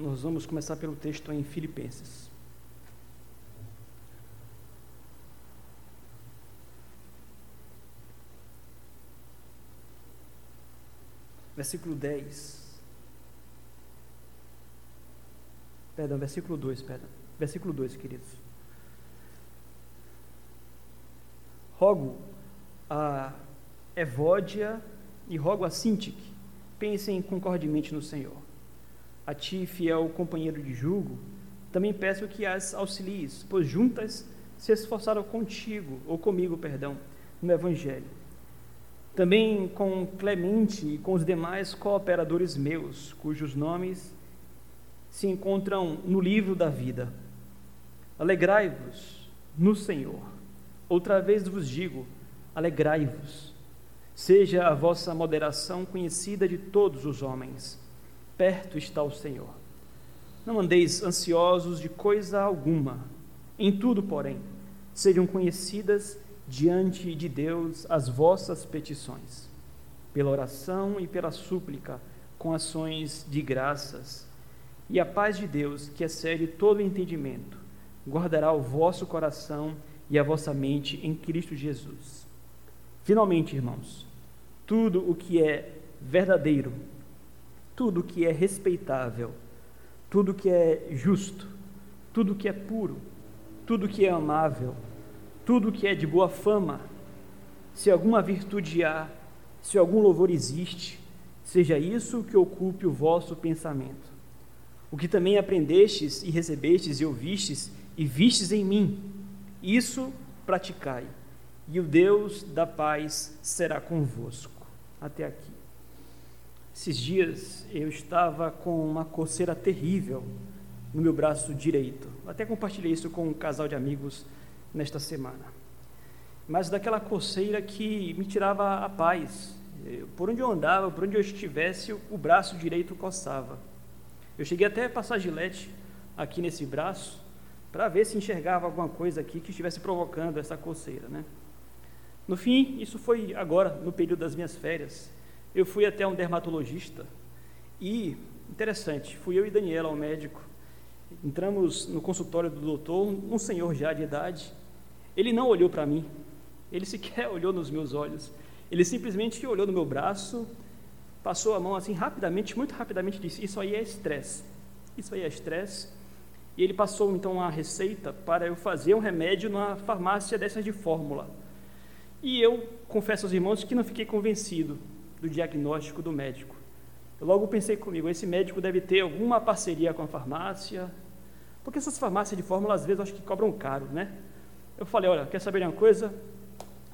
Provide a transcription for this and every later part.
Nós vamos começar pelo texto em Filipenses. Versículo 10. Perdão, versículo 2, perdão. Versículo 2, queridos. Rogo a Evódia e rogo a Sintique, pensem concordemente no Senhor. A ti, fiel companheiro de julgo, também peço que as auxilies, pois juntas se esforçaram contigo, ou comigo, perdão, no Evangelho. Também com Clemente e com os demais cooperadores meus, cujos nomes se encontram no livro da vida. Alegrai-vos no Senhor. Outra vez vos digo: alegrai-vos. Seja a vossa moderação conhecida de todos os homens. Perto está o Senhor. Não andeis ansiosos de coisa alguma. Em tudo, porém, sejam conhecidas diante de Deus as vossas petições, pela oração e pela súplica, com ações de graças. E a paz de Deus, que excede todo entendimento, guardará o vosso coração e a vossa mente em Cristo Jesus. Finalmente, irmãos, tudo o que é verdadeiro, tudo que é respeitável, tudo que é justo, tudo que é puro, tudo que é amável, tudo que é de boa fama, se alguma virtude há, se algum louvor existe, seja isso que ocupe o vosso pensamento. O que também aprendestes e recebestes e ouvistes e vistes em mim, isso praticai, e o Deus da paz será convosco. Até aqui. Esses dias eu estava com uma coceira terrível no meu braço direito. Até compartilhei isso com um casal de amigos nesta semana. Mas daquela coceira que me tirava a paz. Por onde eu andava, por onde eu estivesse, o braço direito coçava. Eu cheguei até a passar gilete aqui nesse braço para ver se enxergava alguma coisa aqui que estivesse provocando essa coceira, né? No fim, isso foi agora, no período das minhas férias. Eu fui até um dermatologista e, interessante, fui eu e Daniela ao médico. Entramos no consultório do doutor, um senhor já de idade. Ele não olhou para mim, ele sequer olhou nos meus olhos. Ele simplesmente olhou no meu braço, passou a mão assim rapidamente, muito rapidamente, disse: Isso aí é estresse. Isso aí é estresse e ele passou então uma receita para eu fazer um remédio na farmácia dessas de fórmula. E eu confesso aos irmãos que não fiquei convencido do diagnóstico do médico. Eu logo pensei comigo, esse médico deve ter alguma parceria com a farmácia, porque essas farmácias de fórmula às vezes acho que cobram caro, né? Eu falei, olha, quer saber de uma coisa?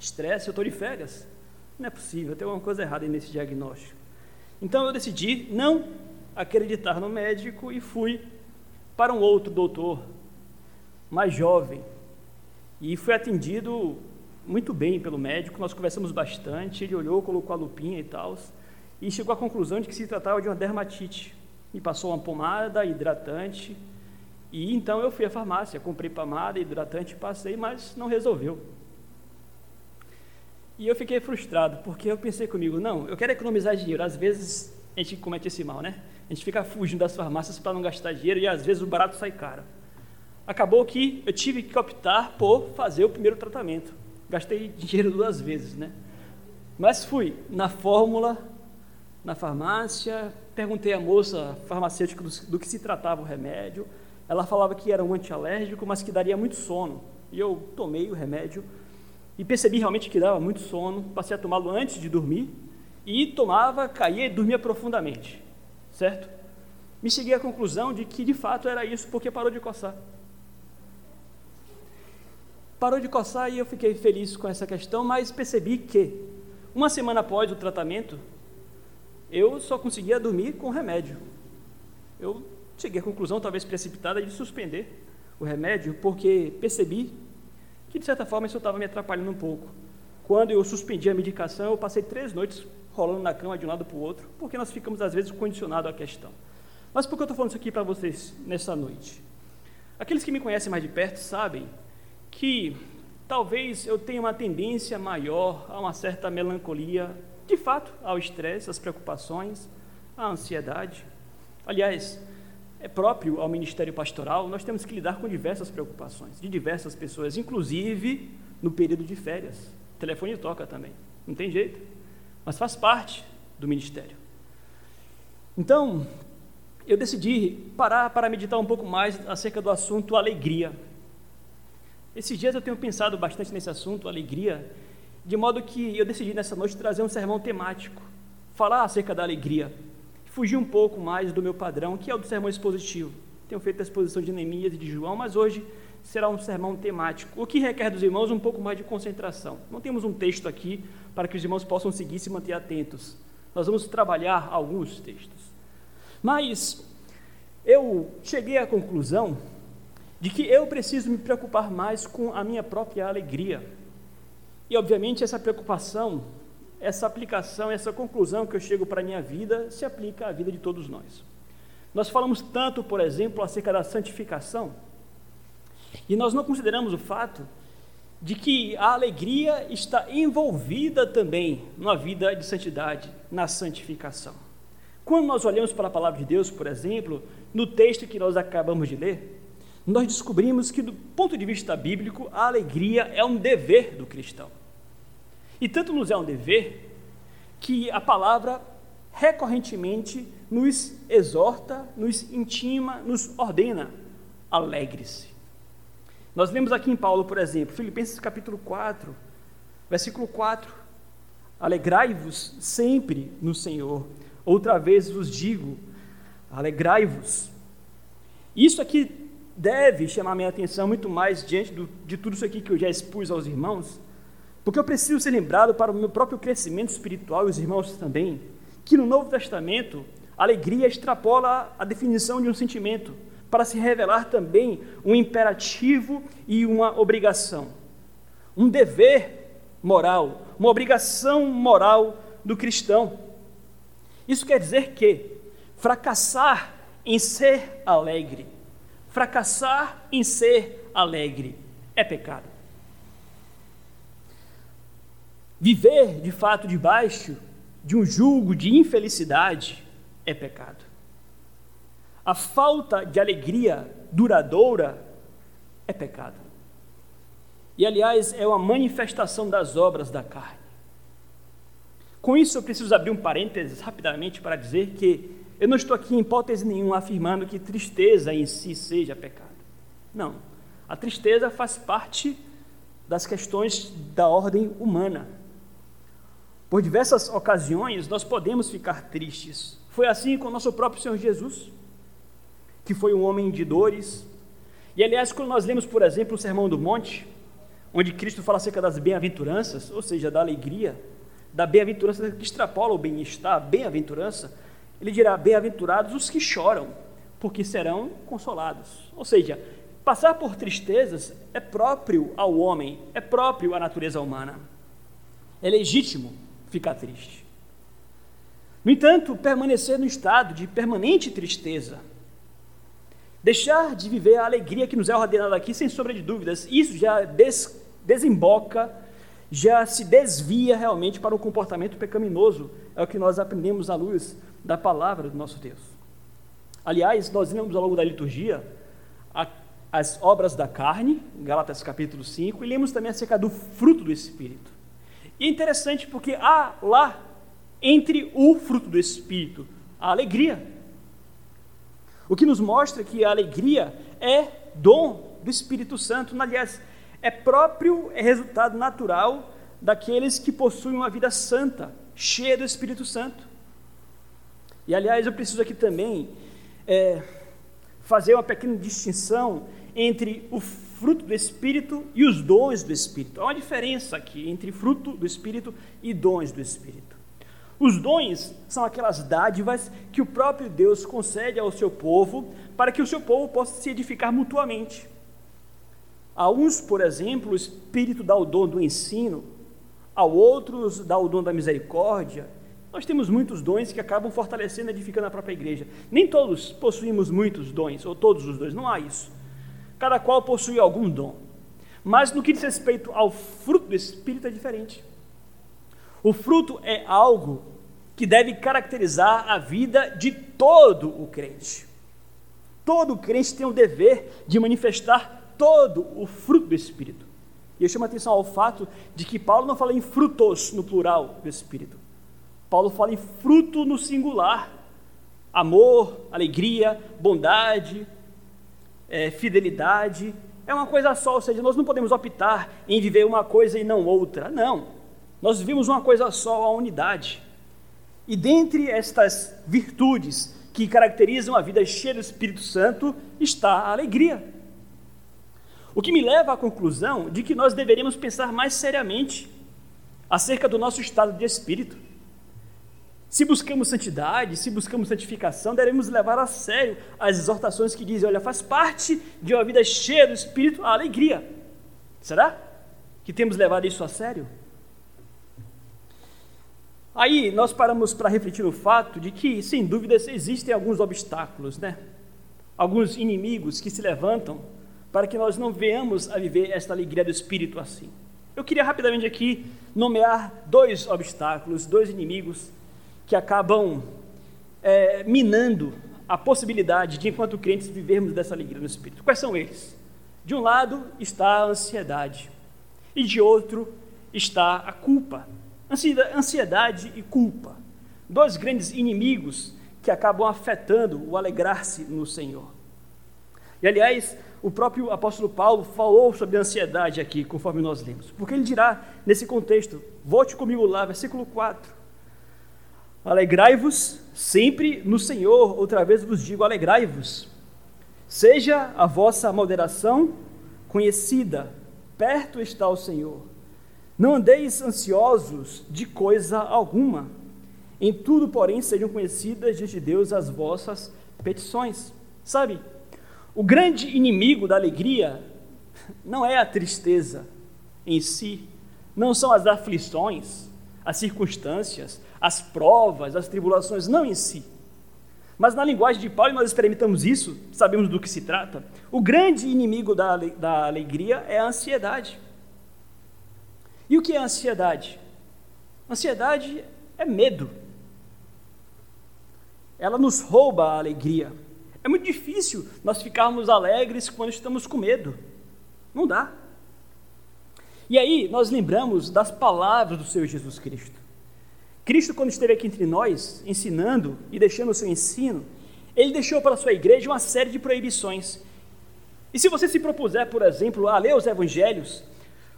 Estresse, eu estou de férias. Não é possível, tem alguma coisa errada nesse diagnóstico. Então eu decidi não acreditar no médico e fui para um outro doutor, mais jovem, e fui atendido muito bem pelo médico. Nós conversamos bastante. Ele olhou, colocou a lupinha e tal, e chegou à conclusão de que se tratava de uma dermatite. Me passou uma pomada hidratante. E então eu fui à farmácia, comprei pomada, hidratante, passei, mas não resolveu. E eu fiquei frustrado, porque eu pensei comigo, não, eu quero economizar dinheiro. Às vezes a gente comete esse mal, né? A gente fica fugindo das farmácias para não gastar dinheiro e às vezes o barato sai caro. Acabou que eu tive que optar por fazer o primeiro tratamento. Gastei dinheiro duas vezes, né? Mas fui na fórmula, na farmácia, perguntei à moça farmacêutica do, do que se tratava o remédio. Ela falava que era um antialérgico, mas que daria muito sono. E eu tomei o remédio e percebi realmente que dava muito sono. Passei a tomá-lo antes de dormir e tomava, caía e dormia profundamente certo? Me cheguei à conclusão de que de fato era isso, porque parou de coçar. Parou de coçar e eu fiquei feliz com essa questão, mas percebi que, uma semana após o tratamento, eu só conseguia dormir com remédio. Eu cheguei à conclusão, talvez precipitada, de suspender o remédio, porque percebi que, de certa forma, isso estava me atrapalhando um pouco. Quando eu suspendi a medicação, eu passei três noites rolando na cama de um lado para o outro, porque nós ficamos às vezes condicionados à questão. Mas por que eu estou falando isso aqui para vocês nessa noite? Aqueles que me conhecem mais de perto sabem que talvez eu tenha uma tendência maior a uma certa melancolia, de fato, ao estresse, às preocupações, à ansiedade. Aliás, é próprio ao ministério pastoral, nós temos que lidar com diversas preocupações, de diversas pessoas, inclusive no período de férias. O telefone toca também, não tem jeito, mas faz parte do ministério. Então, eu decidi parar para meditar um pouco mais acerca do assunto alegria. Esses dias eu tenho pensado bastante nesse assunto, alegria, de modo que eu decidi nessa noite trazer um sermão temático, falar acerca da alegria, fugir um pouco mais do meu padrão, que é o do sermão expositivo. Tenho feito a exposição de Neemias e de João, mas hoje será um sermão temático, o que requer dos irmãos um pouco mais de concentração. Não temos um texto aqui para que os irmãos possam seguir e se manter atentos. Nós vamos trabalhar alguns textos. Mas eu cheguei à conclusão de que eu preciso me preocupar mais com a minha própria alegria. E, obviamente, essa preocupação, essa aplicação, essa conclusão que eu chego para a minha vida se aplica à vida de todos nós. Nós falamos tanto, por exemplo, acerca da santificação, e nós não consideramos o fato de que a alegria está envolvida também numa vida de santidade, na santificação. Quando nós olhamos para a palavra de Deus, por exemplo, no texto que nós acabamos de ler, nós descobrimos que, do ponto de vista bíblico, a alegria é um dever do cristão. E tanto nos é um dever que a palavra recorrentemente nos exorta, nos intima, nos ordena: alegre-se. Nós lemos aqui em Paulo, por exemplo, Filipenses capítulo 4, versículo 4: Alegrai-vos sempre no Senhor. Outra vez vos digo: alegrai-vos. Isso aqui deve chamar minha atenção muito mais diante do, de tudo isso aqui que eu já expus aos irmãos, porque eu preciso ser lembrado para o meu próprio crescimento espiritual e os irmãos também, que no Novo Testamento, alegria extrapola a definição de um sentimento para se revelar também um imperativo e uma obrigação, um dever moral, uma obrigação moral do cristão. Isso quer dizer que fracassar em ser alegre, fracassar em ser alegre é pecado. Viver de fato debaixo de um julgo de infelicidade é pecado. A falta de alegria duradoura é pecado. E, aliás, é uma manifestação das obras da carne. Com isso, eu preciso abrir um parênteses rapidamente para dizer que eu não estou aqui em hipótese nenhuma afirmando que tristeza em si seja pecado. Não. A tristeza faz parte das questões da ordem humana. Por diversas ocasiões, nós podemos ficar tristes. Foi assim com o nosso próprio Senhor Jesus que foi um homem de dores. E aliás, quando nós lemos, por exemplo, o Sermão do Monte, onde Cristo fala acerca das bem-aventuranças, ou seja, da alegria, da bem-aventurança que extrapola o bem-estar, bem-aventurança, ele dirá: Bem-aventurados os que choram, porque serão consolados. Ou seja, passar por tristezas é próprio ao homem, é próprio à natureza humana. É legítimo ficar triste. No entanto, permanecer no estado de permanente tristeza Deixar de viver a alegria que nos é ordenada aqui, sem sombra de dúvidas, isso já des, desemboca, já se desvia realmente para um comportamento pecaminoso. É o que nós aprendemos à luz da palavra do nosso Deus. Aliás, nós lemos ao longo da liturgia a, as obras da carne, Gálatas capítulo 5, e lemos também acerca do fruto do Espírito. E é interessante porque há lá, entre o fruto do Espírito, a alegria. O que nos mostra que a alegria é dom do Espírito Santo, aliás, é próprio, é resultado natural daqueles que possuem uma vida santa, cheia do Espírito Santo. E aliás, eu preciso aqui também é, fazer uma pequena distinção entre o fruto do Espírito e os dons do Espírito. Há uma diferença aqui entre fruto do Espírito e dons do Espírito. Os dons são aquelas dádivas que o próprio Deus concede ao seu povo para que o seu povo possa se edificar mutuamente. A uns, por exemplo, o Espírito dá o dom do ensino, a outros dá o dom da misericórdia. Nós temos muitos dons que acabam fortalecendo e edificando a própria igreja. Nem todos possuímos muitos dons, ou todos os dons, não há isso. Cada qual possui algum dom. Mas no que diz respeito ao fruto do Espírito é diferente. O fruto é algo que deve caracterizar a vida de todo o crente. Todo crente tem o dever de manifestar todo o fruto do Espírito. E eu chamo a atenção ao fato de que Paulo não fala em frutos no plural do Espírito. Paulo fala em fruto no singular. Amor, alegria, bondade, é, fidelidade. É uma coisa só, ou seja, nós não podemos optar em viver uma coisa e não outra. Não. Nós vivemos uma coisa só, a unidade. E dentre estas virtudes que caracterizam a vida cheia do Espírito Santo está a alegria. O que me leva à conclusão de que nós deveríamos pensar mais seriamente acerca do nosso estado de espírito. Se buscamos santidade, se buscamos santificação, devemos levar a sério as exortações que dizem: olha, faz parte de uma vida cheia do Espírito a alegria. Será que temos levado isso a sério? Aí nós paramos para refletir no fato de que, sem dúvidas, existem alguns obstáculos, né? alguns inimigos que se levantam para que nós não venhamos a viver esta alegria do Espírito assim. Eu queria rapidamente aqui nomear dois obstáculos, dois inimigos que acabam é, minando a possibilidade de, enquanto crentes, vivermos dessa alegria no Espírito. Quais são eles? De um lado está a ansiedade, e de outro está a culpa. Ansiedade e culpa, dois grandes inimigos que acabam afetando o alegrar-se no Senhor. E aliás, o próprio apóstolo Paulo falou sobre a ansiedade aqui, conforme nós lemos, porque ele dirá nesse contexto, volte comigo lá, versículo 4. Alegrai-vos sempre no Senhor, outra vez vos digo, alegrai-vos. Seja a vossa moderação conhecida, perto está o Senhor. Não andeis ansiosos de coisa alguma. Em tudo, porém, sejam conhecidas diante de Deus as vossas petições. Sabe, o grande inimigo da alegria não é a tristeza em si, não são as aflições, as circunstâncias, as provas, as tribulações, não em si. Mas na linguagem de Paulo, nós experimentamos isso, sabemos do que se trata. O grande inimigo da, da alegria é a ansiedade. E o que é ansiedade? Ansiedade é medo. Ela nos rouba a alegria. É muito difícil nós ficarmos alegres quando estamos com medo. Não dá. E aí nós lembramos das palavras do Senhor Jesus Cristo. Cristo, quando esteve aqui entre nós, ensinando e deixando o seu ensino, ele deixou para a sua igreja uma série de proibições. E se você se propuser, por exemplo, a ler os evangelhos,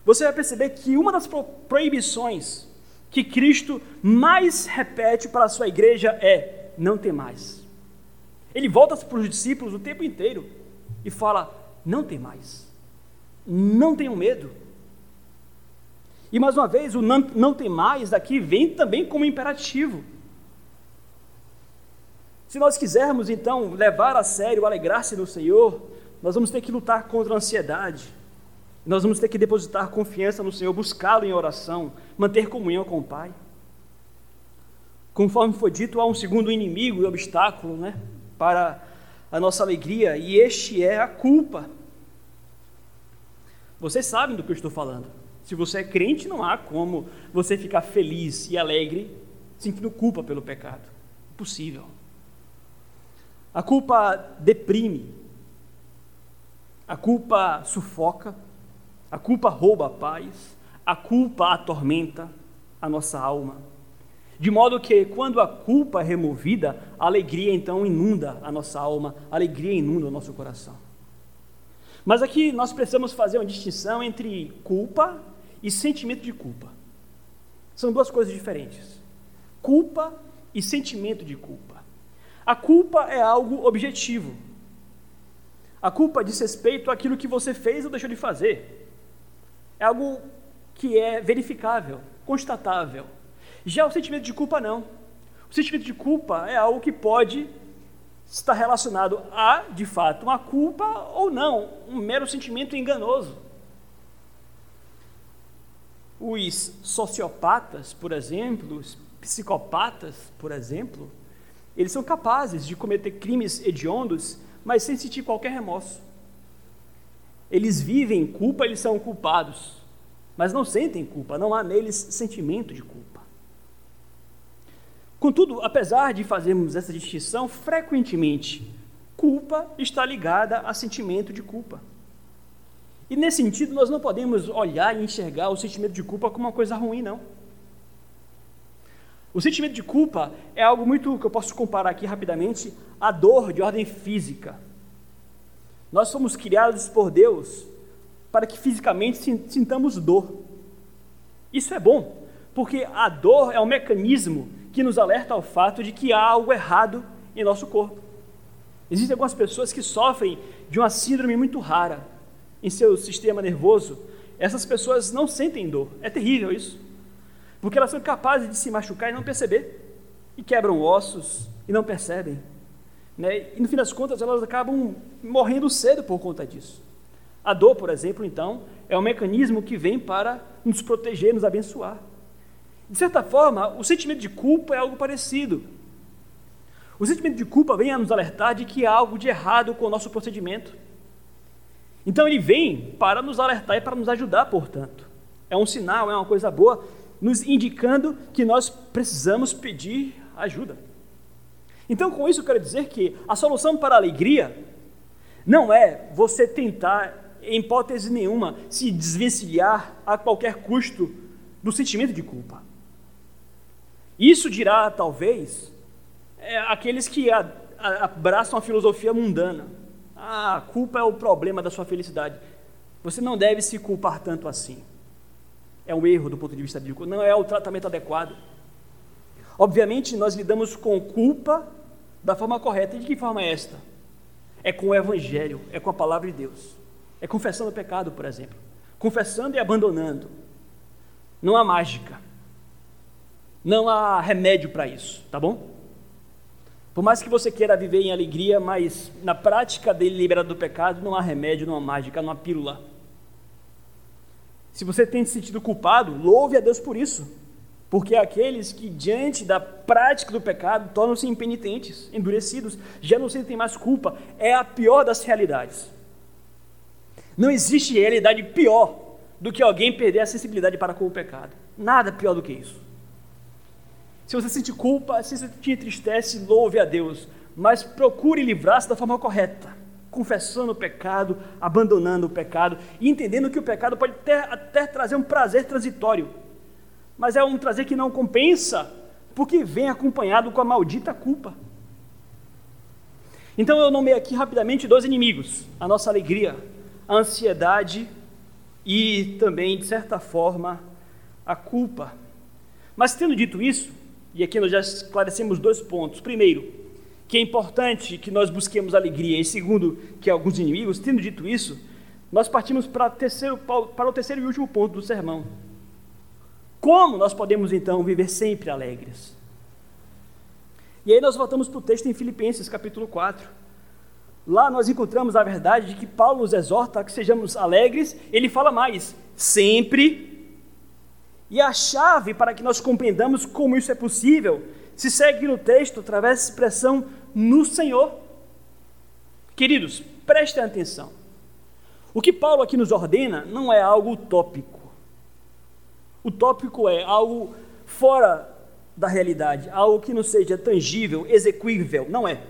você vai perceber que uma das proibições que Cristo mais repete para a sua igreja é: não tem mais. Ele volta para os discípulos o tempo inteiro e fala: não tem mais. Não tenham medo. E mais uma vez, o não, não tem mais aqui vem também como imperativo. Se nós quisermos então levar a sério, alegrar-se no Senhor, nós vamos ter que lutar contra a ansiedade. Nós vamos ter que depositar confiança no Senhor, buscá-lo em oração, manter comunhão com o Pai. Conforme foi dito, há um segundo inimigo e obstáculo né, para a nossa alegria, e este é a culpa. Vocês sabem do que eu estou falando. Se você é crente, não há como você ficar feliz e alegre sentindo culpa pelo pecado. Impossível. A culpa deprime. A culpa sufoca. A culpa rouba a paz. A culpa atormenta a nossa alma. De modo que, quando a culpa é removida, a alegria então inunda a nossa alma, a alegria inunda o nosso coração. Mas aqui nós precisamos fazer uma distinção entre culpa e sentimento de culpa. São duas coisas diferentes. Culpa e sentimento de culpa. A culpa é algo objetivo. A culpa diz respeito àquilo que você fez ou deixou de fazer. É algo que é verificável, constatável. Já o sentimento de culpa não. O sentimento de culpa é algo que pode estar relacionado a, de fato, uma culpa ou não, um mero sentimento enganoso. Os sociopatas, por exemplo, os psicopatas, por exemplo, eles são capazes de cometer crimes hediondos, mas sem sentir qualquer remorso. Eles vivem culpa, eles são culpados, mas não sentem culpa, não há neles sentimento de culpa. Contudo, apesar de fazermos essa distinção, frequentemente Culpa está ligada a sentimento de culpa. E nesse sentido, nós não podemos olhar e enxergar o sentimento de culpa como uma coisa ruim, não. O sentimento de culpa é algo muito que eu posso comparar aqui rapidamente à dor de ordem física. Nós fomos criados por Deus para que fisicamente sintamos dor. Isso é bom, porque a dor é um mecanismo que nos alerta ao fato de que há algo errado em nosso corpo. Existem algumas pessoas que sofrem de uma síndrome muito rara em seu sistema nervoso. Essas pessoas não sentem dor. É terrível isso. Porque elas são capazes de se machucar e não perceber. E quebram ossos e não percebem. Né? E no fim das contas, elas acabam morrendo cedo por conta disso. A dor, por exemplo, então, é um mecanismo que vem para nos proteger, nos abençoar. De certa forma, o sentimento de culpa é algo parecido. O sentimento de culpa vem a nos alertar de que há algo de errado com o nosso procedimento. Então ele vem para nos alertar e para nos ajudar, portanto. É um sinal, é uma coisa boa, nos indicando que nós precisamos pedir ajuda. Então, com isso, eu quero dizer que a solução para a alegria não é você tentar, em hipótese nenhuma, se desvencilhar a qualquer custo do sentimento de culpa. Isso dirá, talvez, é, aqueles que abraçam a filosofia mundana. Ah, a culpa é o problema da sua felicidade. Você não deve se culpar tanto assim. É um erro do ponto de vista bíblico, não é o tratamento adequado. Obviamente, nós lidamos com culpa da forma correta. E de que forma é esta? É com o Evangelho, é com a palavra de Deus. É confessando o pecado, por exemplo. Confessando e abandonando. Não há mágica. Não há remédio para isso, tá bom? Por mais que você queira viver em alegria, mas na prática dele liberado do pecado, não há remédio, não há mágica, não há pílula. Se você tem se sentido culpado, louve a Deus por isso. Porque aqueles que, diante da prática do pecado, tornam-se impenitentes, endurecidos, já não sentem mais culpa, é a pior das realidades. Não existe realidade pior do que alguém perder a sensibilidade para com o pecado. Nada pior do que isso. Se você sente culpa, se você te entristece, louve a Deus, mas procure livrar-se da forma correta, confessando o pecado, abandonando o pecado e entendendo que o pecado pode até, até trazer um prazer transitório mas é um trazer que não compensa, porque vem acompanhado com a maldita culpa. Então eu nomei aqui rapidamente dois inimigos: a nossa alegria, a ansiedade e também, de certa forma, a culpa. Mas tendo dito isso, e aqui nós já esclarecemos dois pontos. Primeiro, que é importante que nós busquemos alegria, e segundo, que alguns inimigos, tendo dito isso, nós partimos para, terceiro, para o terceiro e último ponto do sermão, como nós podemos então viver sempre alegres? E aí nós voltamos para o texto em Filipenses, capítulo 4. Lá nós encontramos a verdade de que Paulo nos exorta a que sejamos alegres, ele fala mais, sempre. E a chave para que nós compreendamos como isso é possível se segue no texto através da expressão no Senhor. Queridos, prestem atenção. O que Paulo aqui nos ordena não é algo utópico. Utópico é algo fora da realidade, algo que não seja tangível, execuível. Não é.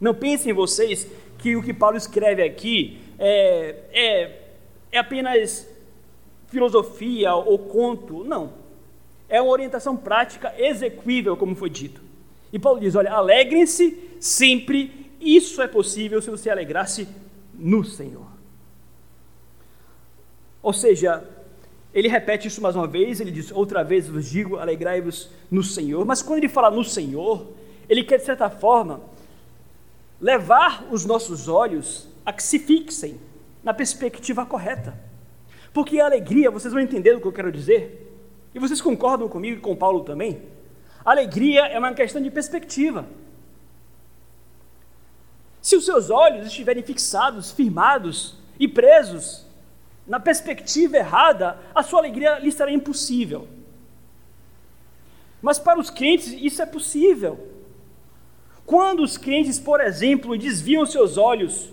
Não pensem vocês que o que Paulo escreve aqui é, é, é apenas filosofia ou conto. Não. É uma orientação prática execuível, como foi dito. E Paulo diz: olha, alegrem-se sempre, isso é possível se você alegrasse no Senhor. Ou seja, ele repete isso mais uma vez, ele diz: Outra vez vos digo, alegrai-vos no Senhor. Mas quando ele fala no Senhor, ele quer, de certa forma, levar os nossos olhos a que se fixem na perspectiva correta. Porque a alegria, vocês vão entender o que eu quero dizer, e vocês concordam comigo e com Paulo também? Alegria é uma questão de perspectiva. Se os seus olhos estiverem fixados, firmados e presos na perspectiva errada, a sua alegria lhe será impossível. Mas para os crentes isso é possível. Quando os crentes, por exemplo, desviam seus olhos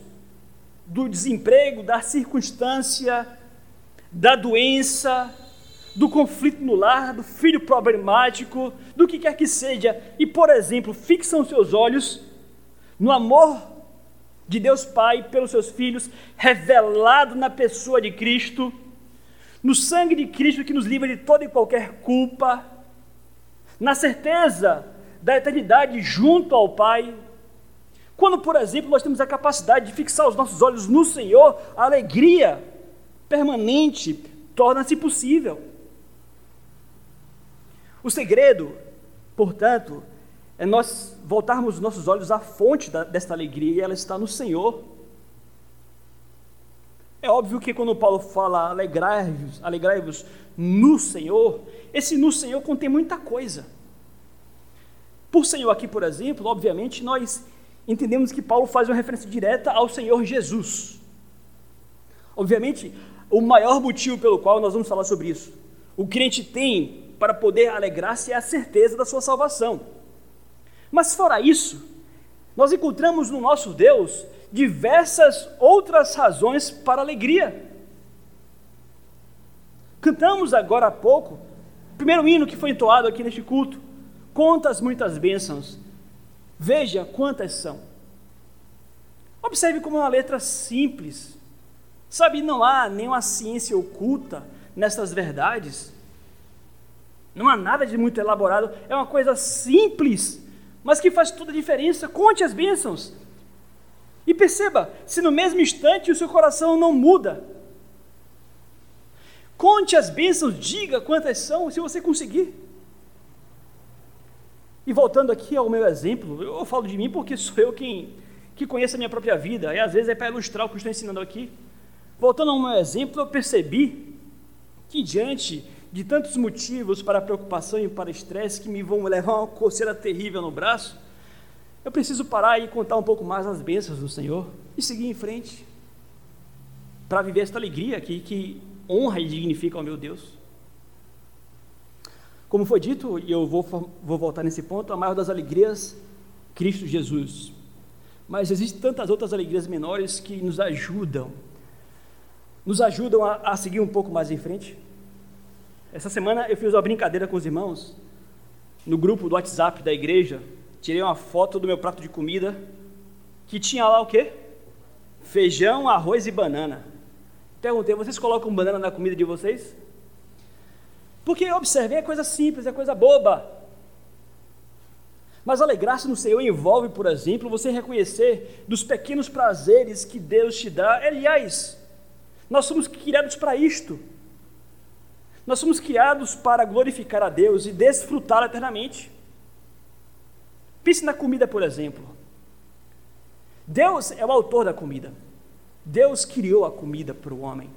do desemprego, da circunstância, da doença, do conflito no lar, do filho problemático, do que quer que seja, e, por exemplo, fixam seus olhos no amor de Deus Pai pelos seus filhos, revelado na pessoa de Cristo, no sangue de Cristo que nos livra de toda e qualquer culpa, na certeza da eternidade junto ao Pai. Quando, por exemplo, nós temos a capacidade de fixar os nossos olhos no Senhor, a alegria permanente torna-se possível. O segredo, portanto, é nós voltarmos os nossos olhos à fonte da, desta alegria e ela está no Senhor. É óbvio que quando Paulo fala alegrai-vos, alegrai-vos no Senhor, esse no Senhor contém muita coisa. Por Senhor aqui, por exemplo, obviamente, nós entendemos que Paulo faz uma referência direta ao Senhor Jesus. Obviamente, o maior motivo pelo qual nós vamos falar sobre isso. O crente tem para poder alegrar-se é a certeza da sua salvação. Mas fora isso, nós encontramos no nosso Deus diversas outras razões para alegria. Cantamos agora há pouco, o primeiro hino que foi entoado aqui neste culto, quantas muitas bênçãos, veja quantas são. Observe como é uma letra simples, sabe, não há nenhuma ciência oculta nessas verdades, não há nada de muito elaborado, é uma coisa simples, mas que faz toda a diferença. Conte as bênçãos. E perceba, se no mesmo instante o seu coração não muda, conte as bênçãos, diga quantas são, se você conseguir. E voltando aqui ao meu exemplo, eu falo de mim porque sou eu quem que conheço a minha própria vida, e às vezes é para ilustrar o que estou ensinando aqui. Voltando ao meu exemplo, eu percebi que diante de tantos motivos para preocupação e para estresse que me vão levar a uma coceira terrível no braço, eu preciso parar e contar um pouco mais as bênçãos do Senhor e seguir em frente para viver esta alegria aqui que honra e dignifica ao meu Deus. Como foi dito, e eu vou, vou voltar nesse ponto, a maior das alegrias, Cristo Jesus. Mas existem tantas outras alegrias menores que nos ajudam, nos ajudam a, a seguir um pouco mais em frente. Essa semana eu fiz uma brincadeira com os irmãos no grupo do WhatsApp da igreja. Tirei uma foto do meu prato de comida que tinha lá o quê? Feijão, arroz e banana. Perguntei, vocês colocam banana na comida de vocês? Porque observem, é coisa simples, é coisa boba. Mas alegrar-se no Senhor envolve, por exemplo, você reconhecer dos pequenos prazeres que Deus te dá. Aliás, nós somos criados para isto. Nós somos criados para glorificar a Deus e desfrutá-lo eternamente. Pense na comida, por exemplo. Deus é o autor da comida. Deus criou a comida para o homem.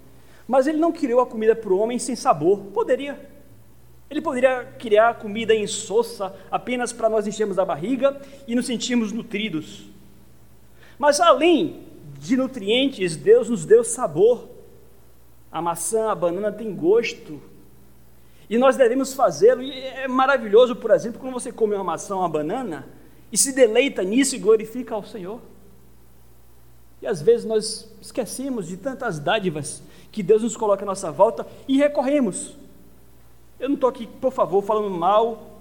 Mas ele não criou a comida para o homem sem sabor. Poderia. Ele poderia criar comida insossa apenas para nós enchermos a barriga e nos sentirmos nutridos. Mas além de nutrientes, Deus nos deu sabor. A maçã, a banana tem gosto, e nós devemos fazê-lo. E é maravilhoso, por exemplo, quando você come uma maçã, uma banana, e se deleita nisso e glorifica ao Senhor. E às vezes nós esquecemos de tantas dádivas que Deus nos coloca à nossa volta e recorremos. Eu não estou aqui, por favor, falando mal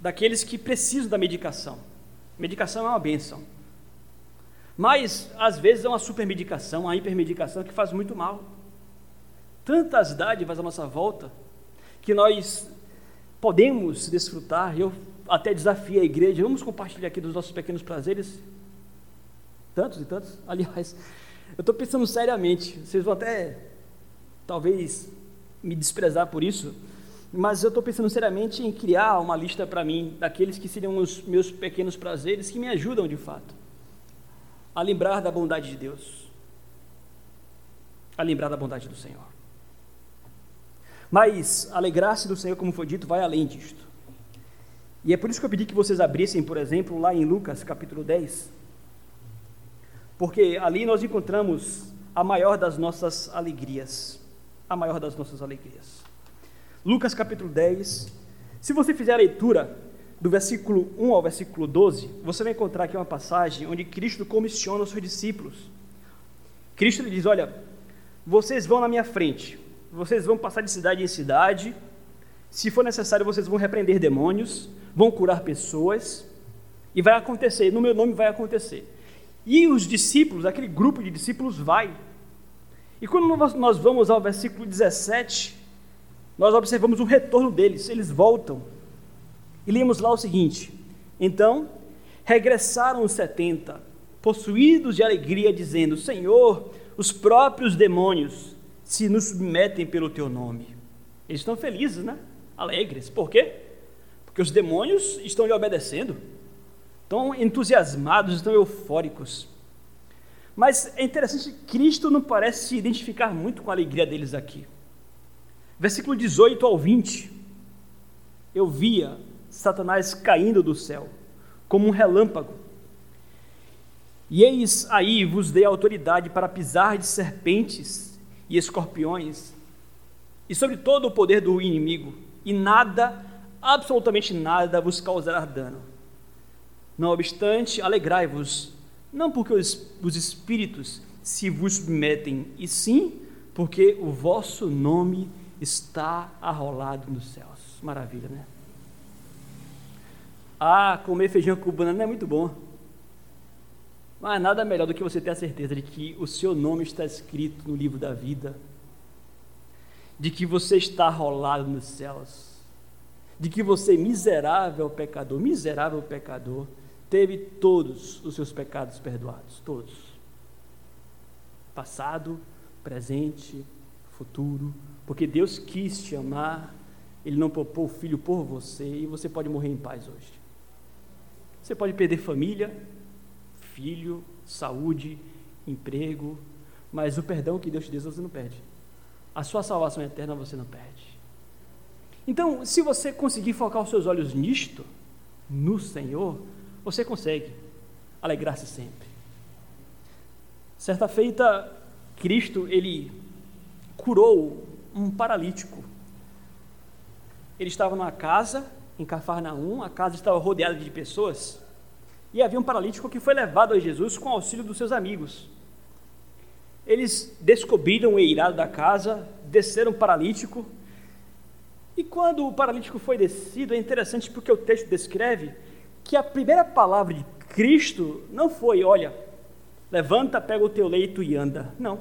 daqueles que precisam da medicação. Medicação é uma benção. Mas, às vezes, é uma supermedicação, uma hipermedicação que faz muito mal. Tantas dádivas à nossa volta que nós podemos desfrutar. Eu até desafio a igreja, vamos compartilhar aqui dos nossos pequenos prazeres. Tantos e tantos. Aliás, eu estou pensando seriamente, vocês vão até talvez me desprezar por isso, mas eu estou pensando seriamente em criar uma lista para mim daqueles que seriam os meus pequenos prazeres que me ajudam de fato a lembrar da bondade de Deus, a lembrar da bondade do Senhor. Mas alegrar-se do Senhor, como foi dito, vai além disto. E é por isso que eu pedi que vocês abrissem, por exemplo, lá em Lucas capítulo 10. Porque ali nós encontramos a maior das nossas alegrias. A maior das nossas alegrias. Lucas capítulo 10. Se você fizer a leitura do versículo 1 ao versículo 12, você vai encontrar aqui uma passagem onde Cristo comissiona os seus discípulos. Cristo lhe diz: Olha, vocês vão na minha frente, vocês vão passar de cidade em cidade. Se for necessário, vocês vão repreender demônios, vão curar pessoas, e vai acontecer, no meu nome vai acontecer. E os discípulos, aquele grupo de discípulos, vai. E quando nós vamos ao versículo 17, nós observamos o retorno deles, eles voltam. E lemos lá o seguinte: Então regressaram os setenta, possuídos de alegria, dizendo: Senhor, os próprios demônios se nos submetem pelo teu nome. Eles estão felizes, né? Alegres. Por quê? Porque os demônios estão lhe obedecendo, estão entusiasmados, estão eufóricos. Mas é interessante Cristo não parece se identificar muito com a alegria deles aqui. Versículo 18 ao 20. Eu via Satanás caindo do céu, como um relâmpago. E eis aí vos dei autoridade para pisar de serpentes e escorpiões, e sobre todo o poder do inimigo, e nada, absolutamente nada, vos causará dano. Não obstante, alegrai-vos não porque os, os espíritos se vos submetem, e sim porque o vosso nome está arrolado nos céus. Maravilha, né? Ah, comer feijão com banana é muito bom. Mas nada melhor do que você ter a certeza de que o seu nome está escrito no livro da vida, de que você está arrolado nos céus, de que você, miserável pecador, miserável pecador, teve todos os seus pecados perdoados, todos. Passado, presente, futuro, porque Deus quis te amar, Ele não poupou o filho por você e você pode morrer em paz hoje. Você pode perder família, filho, saúde, emprego, mas o perdão que Deus te deu você não perde. A sua salvação eterna você não perde. Então, se você conseguir focar os seus olhos nisto, no Senhor, você consegue alegrar-se sempre. Certa feita, Cristo, ele curou um paralítico. Ele estava numa casa em Cafarnaum, a casa estava rodeada de pessoas, e havia um paralítico que foi levado a Jesus com auxílio dos seus amigos. Eles descobriram o eirado da casa, desceram o paralítico, e quando o paralítico foi descido, é interessante porque o texto descreve que a primeira palavra de Cristo não foi, olha, levanta, pega o teu leito e anda. Não.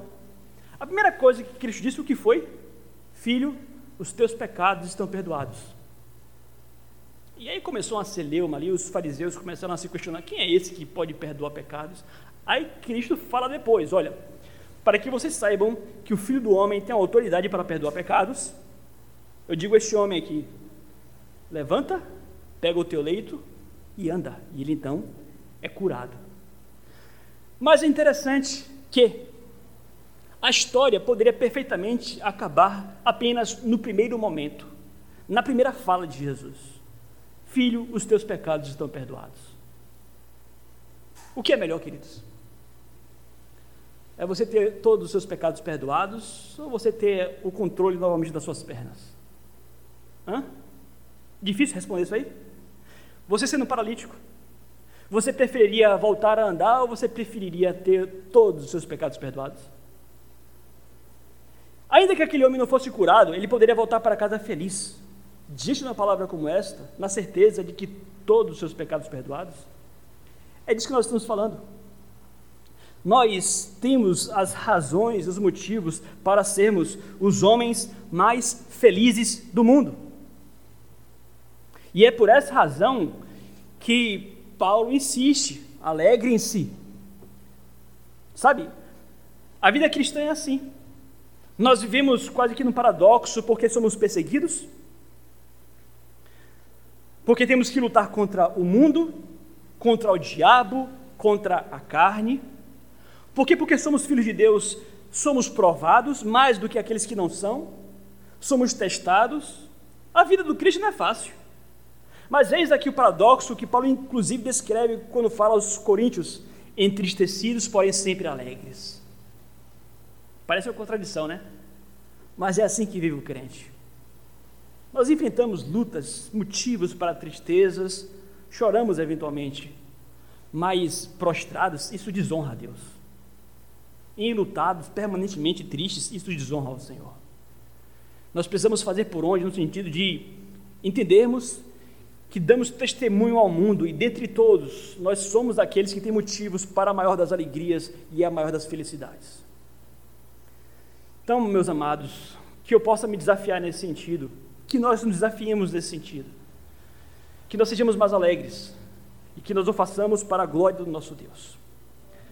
A primeira coisa que Cristo disse o que foi? Filho, os teus pecados estão perdoados. E aí começou uma celeuma ali, os fariseus começaram a se questionar, quem é esse que pode perdoar pecados? Aí Cristo fala depois, olha, para que vocês saibam que o Filho do Homem tem autoridade para perdoar pecados, eu digo a este homem aqui, levanta, pega o teu leito e anda. E ele então é curado. Mas é interessante que a história poderia perfeitamente acabar apenas no primeiro momento, na primeira fala de Jesus: Filho, os teus pecados estão perdoados. O que é melhor, queridos? É você ter todos os seus pecados perdoados ou você ter o controle novamente das suas pernas? Hã? Difícil responder isso aí? Você sendo paralítico, você preferiria voltar a andar ou você preferiria ter todos os seus pecados perdoados? Ainda que aquele homem não fosse curado, ele poderia voltar para casa feliz, diante de uma palavra como esta, na certeza de que todos os seus pecados perdoados. É disso que nós estamos falando. Nós temos as razões, os motivos para sermos os homens mais felizes do mundo. E é por essa razão que Paulo insiste: alegrem-se. Sabe, a vida cristã é assim. Nós vivemos quase que num paradoxo porque somos perseguidos, porque temos que lutar contra o mundo, contra o diabo, contra a carne. Porque porque somos filhos de Deus, somos provados mais do que aqueles que não são, somos testados. A vida do Cristo não é fácil. Mas eis aqui o paradoxo que Paulo, inclusive, descreve quando fala aos coríntios: entristecidos, porém sempre alegres. Parece uma contradição, né? Mas é assim que vive o crente. Nós enfrentamos lutas, motivos para tristezas, choramos eventualmente, mas prostrados, isso desonra a Deus. Enlutados, permanentemente tristes, isso desonra ao Senhor. Nós precisamos fazer por onde, no sentido de entendermos que damos testemunho ao mundo e dentre todos nós somos aqueles que têm motivos para a maior das alegrias e a maior das felicidades. Então, meus amados, que eu possa me desafiar nesse sentido, que nós nos desafiemos nesse sentido, que nós sejamos mais alegres e que nós o façamos para a glória do nosso Deus.